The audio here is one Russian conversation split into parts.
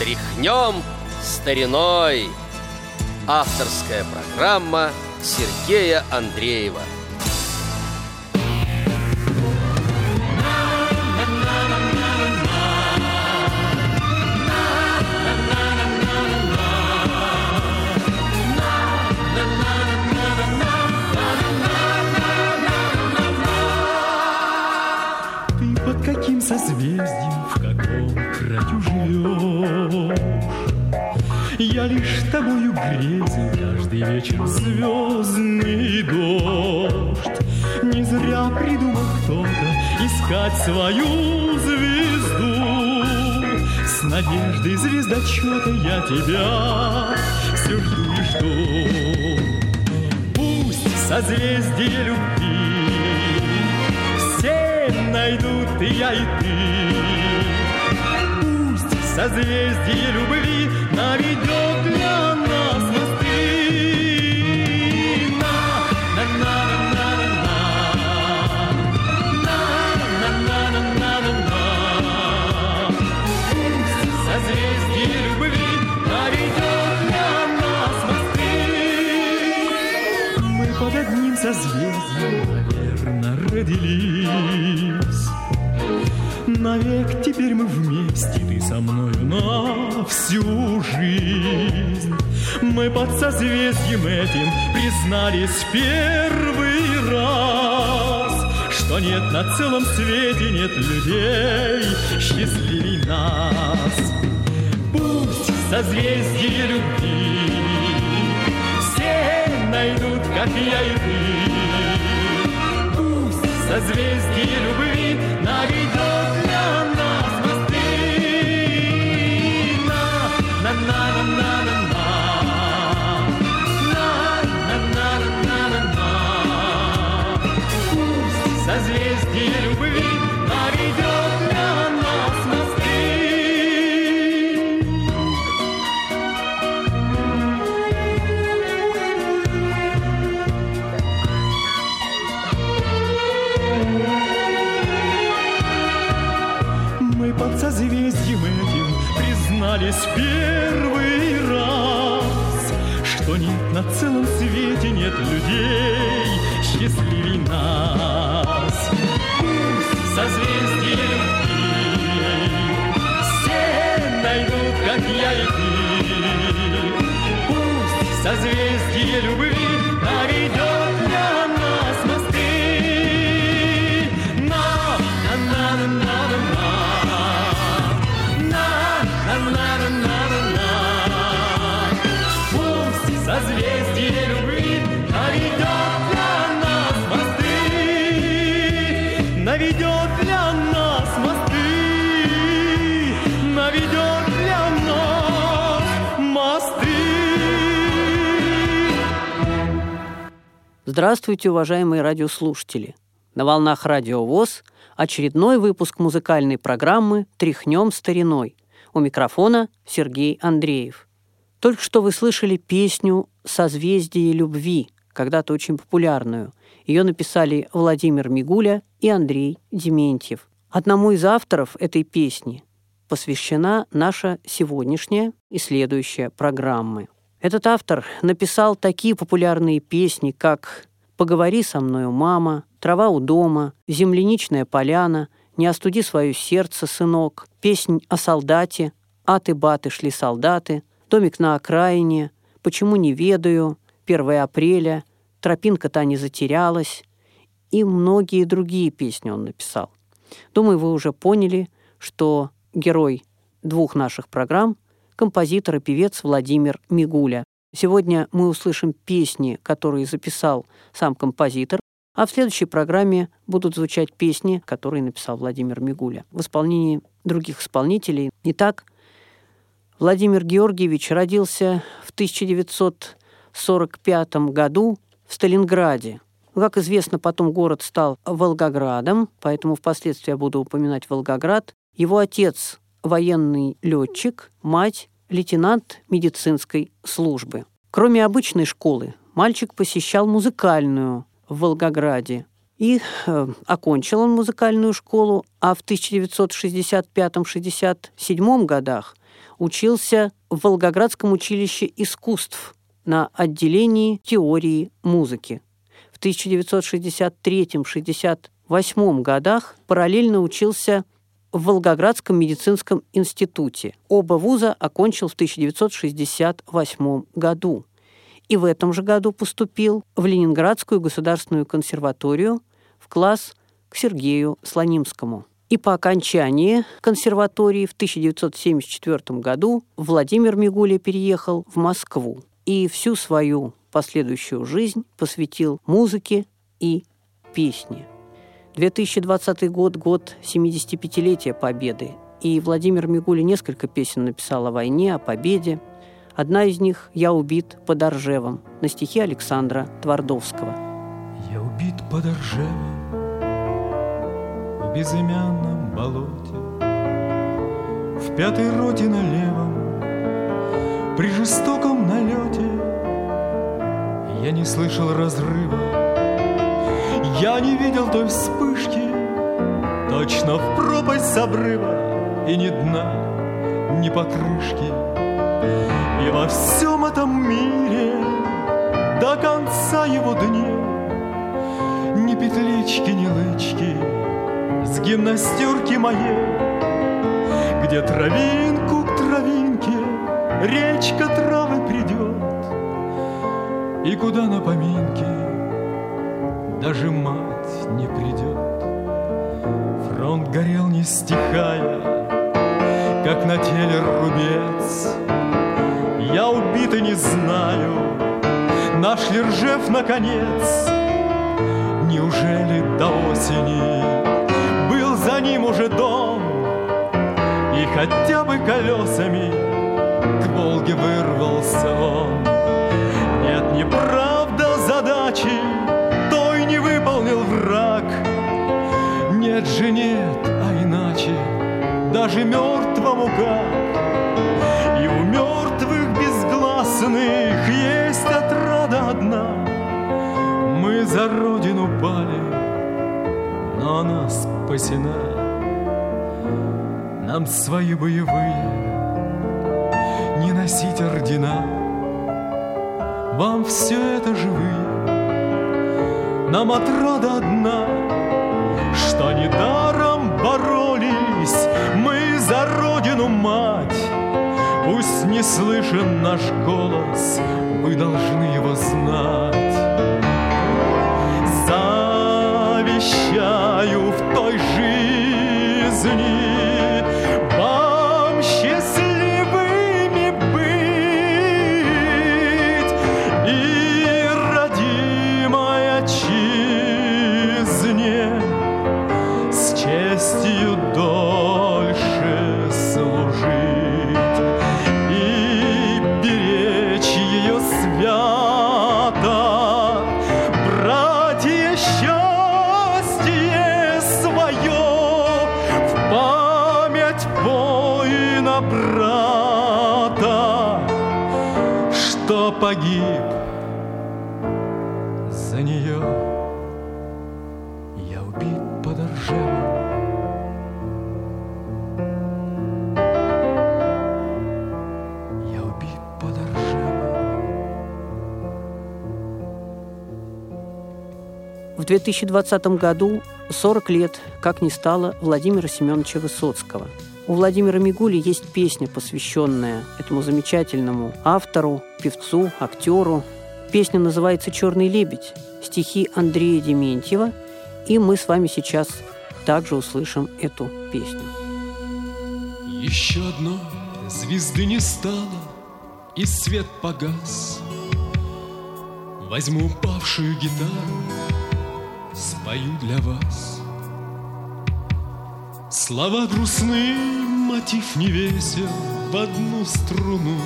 Тряхнем стариной. Авторская программа Сергея Андреева. Под каким созвездием, в каком краю живешь? Я лишь тобою грезил каждый вечер звездный дождь. Не зря придумал кто-то искать свою звезду. С надеждой звездочета я тебя все жду и жду. Пусть созвездие любви вот я, и ты. Пусть созвездие любви наведет для нас мосты. На, на, на, на. созвездием, наверное, родились. Навек теперь мы вместе, ты со мною на всю жизнь. Мы под созвездием этим признались первый раз, что нет на целом свете, нет людей счастливей нас. Пусть созвездие любви все найдут, как я и ты созвездие любви наведет на нас мосты. На, на, на, на, на, на. на на на на признались первый раз, что нет на целом свете нет людей счастливей нас. Пусть созвездие любви все найдут, как я и ты. Пусть созвездие любви наведет Здравствуйте, уважаемые радиослушатели! На волнах Радио ВОЗ очередной выпуск музыкальной программы «Тряхнем стариной». У микрофона Сергей Андреев. Только что вы слышали песню «Созвездие любви», когда-то очень популярную. Ее написали Владимир Мигуля и Андрей Дементьев. Одному из авторов этой песни посвящена наша сегодняшняя и следующая программы. Этот автор написал такие популярные песни, как «Поговори со мною, мама», «Трава у дома», «Земляничная поляна», «Не остуди свое сердце, сынок», «Песнь о солдате», «Аты-баты шли солдаты», «Домик на окраине», «Почему не ведаю», «1 апреля», «Тропинка та не затерялась» и многие другие песни он написал. Думаю, вы уже поняли, что герой двух наших программ – композитор и певец Владимир Мигуля. Сегодня мы услышим песни, которые записал сам композитор, а в следующей программе будут звучать песни, которые написал Владимир Мигуля в исполнении других исполнителей. Итак, Владимир Георгиевич родился в 1945 году в Сталинграде. Как известно, потом город стал Волгоградом, поэтому впоследствии я буду упоминать Волгоград. Его отец – военный летчик, мать – лейтенант медицинской службы. Кроме обычной школы, мальчик посещал музыкальную в Волгограде. И э, окончил он музыкальную школу, а в 1965-67 годах учился в Волгоградском училище искусств на отделении теории музыки. В 1963-68 годах параллельно учился в Волгоградском медицинском институте. Оба вуза окончил в 1968 году. И в этом же году поступил в Ленинградскую государственную консерваторию в класс к Сергею Слонимскому. И по окончании консерватории в 1974 году Владимир Мигуля переехал в Москву и всю свою последующую жизнь посвятил музыке и песне. 2020 год – год 75-летия Победы, и Владимир Мигуля несколько песен написал о войне, о победе. Одна из них «Я убит под Оржевом» на стихи Александра Твардовского. Я убит под Оржевом в безымянном болоте, В пятой роте на левом, при жестоком налете Я не слышал разрыва, я не видел той вспышки, Точно в пропасть с обрыва И ни дна, ни покрышки. И во всем этом мире До конца его дней Ни петлички, ни лычки с гимнастерки моей, Где травинку к травинке речка травы придет, И куда на поминки даже мать не придет. Фронт горел не стихая, как на теле рубец. Я убит и не знаю, наш ли Ржев наконец. Неужели до осени за ним уже дом И хотя бы колесами к Волге вырвался он Нет, неправда Нет же нет, а иначе Даже мертвому как. И у мертвых безгласных Есть отрада одна. Мы за родину пали но она спасена. Нам свои боевые не носить ордена, Вам все это живые, нам отрада одна, не слышен наш голос, вы должны его знать. Завещаю в той жизни погиб за нее. Я убит под Ржевом. Я убит под. В 2020 году 40 лет, как не стало Владимира Семеновича Высоцкого – у Владимира Мигули есть песня, посвященная этому замечательному автору, певцу, актеру. Песня называется «Черный лебедь», стихи Андрея Дементьева, и мы с вами сейчас также услышим эту песню. Еще одной звезды не стало, и свет погас. Возьму упавшую гитару, спою для вас. Слова грустны, мотив не весел в одну струну.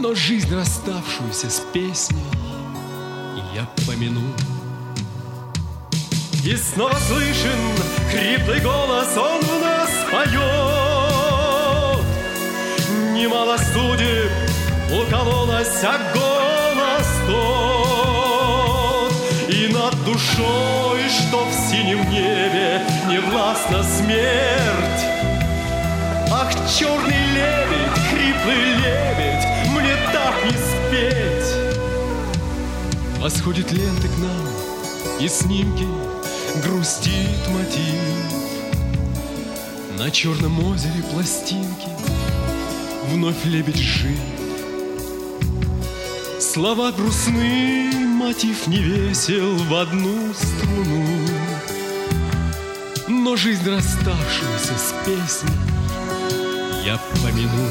Но жизнь, расставшуюся с песней, я помяну. И снова слышен хриплый голос, он в нас поет. Немало судеб укололась, а голос тот. И над душой, что в синем небе, не властна смерть, Ах, черный лебедь, хриплый лебедь, мне так не спеть. Восходит ленты к нам и снимки, грустит мотив. На черном озере пластинки вновь лебедь жив. Слова грустны, мотив не весел в одну струну. Но жизнь расставшуюся с песней я помяну.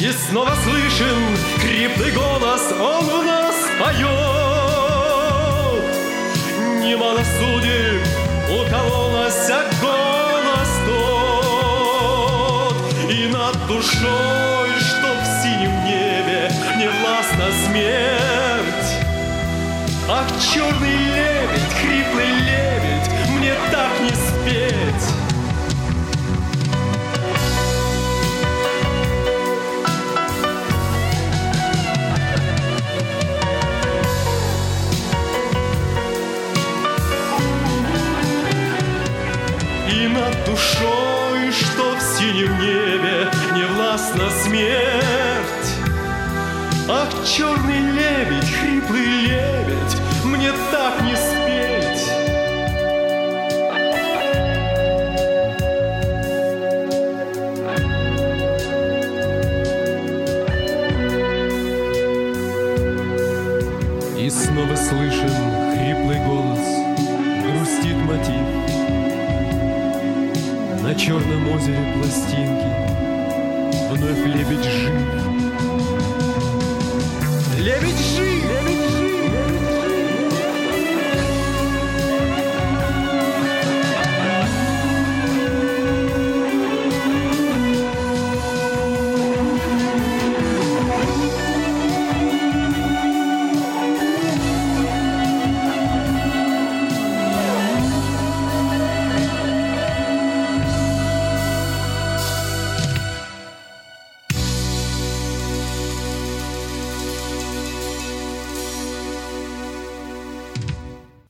И снова слышен хриплый голос, он в нас поет. Немало судеб укололась, а голос тот. И над душой, что в синем небе, не властна смерть. Ах, черный лебедь, хриплый лебедь,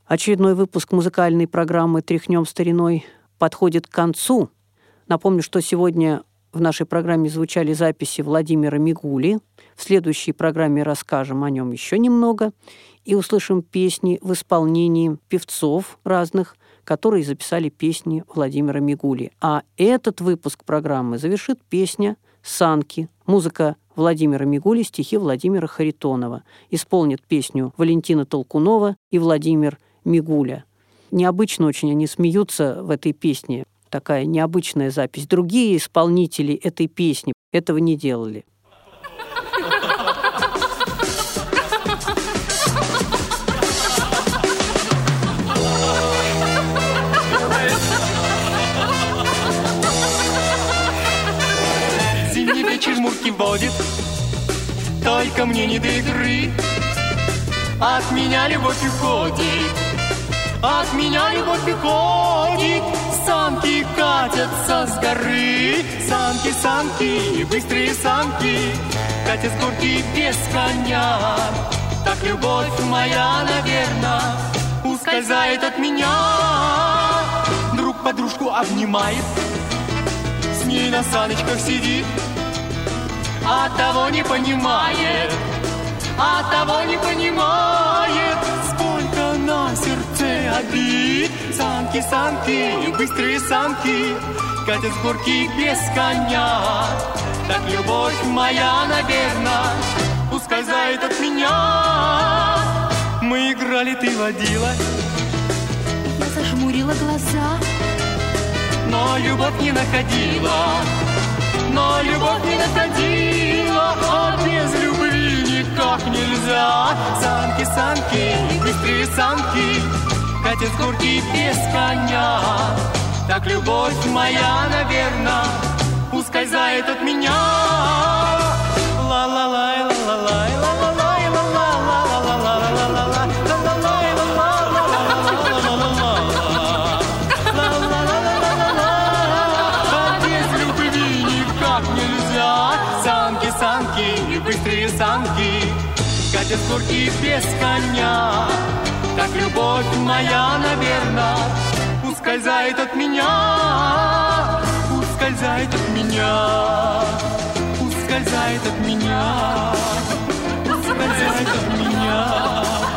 Очередной выпуск музыкальной программы «Тряхнем стариной» подходит к концу. Напомню, что сегодня в нашей программе звучали записи Владимира Мигули. В следующей программе расскажем о нем еще немного и услышим песни в исполнении певцов разных, которые записали песни Владимира Мигули. А этот выпуск программы завершит песня «Санки». Музыка Владимира Мигули, стихи Владимира Харитонова. Исполнит песню Валентина Толкунова и Владимир Мигуля. Необычно очень они смеются в этой песне. Такая необычная запись. Другие исполнители этой песни этого не делали. Зимний вечер жмурки водит, только мне не до игры. От меня любовь уходит, от меня любовь уходит. Санки катятся с горы, санки, санки, быстрые санки, катят с горки без коня. Так любовь моя, наверное, ускользает от меня. Друг подружку обнимает, с ней на саночках сидит, а того не понимает, а того не понимает, обид. Санки, санки, быстрые санки, катят с горки без коня. Так любовь моя, наверное, ускользает от меня. Мы играли, ты водила, Я зажмурила глаза, но любовь не находила. Но любовь не находила, а без любви никак нельзя. Санки, санки, быстрые санки, катят с горки без коня. Так любовь моя, наверное, ускользает от меня. Ла-ла-лай, ла-ла-лай, ла-ла-лай, ла-ла-ла, ла-ла-ла, ла-ла-ла, ла-ла-лай, ла-ла-ла, а без любви никак нельзя. Санки, санки, быстрые санки, катят с горки без коня. Так любовь моя, наверное, ускользает от меня, ускользает от меня, ускользает от меня, ускользает от меня.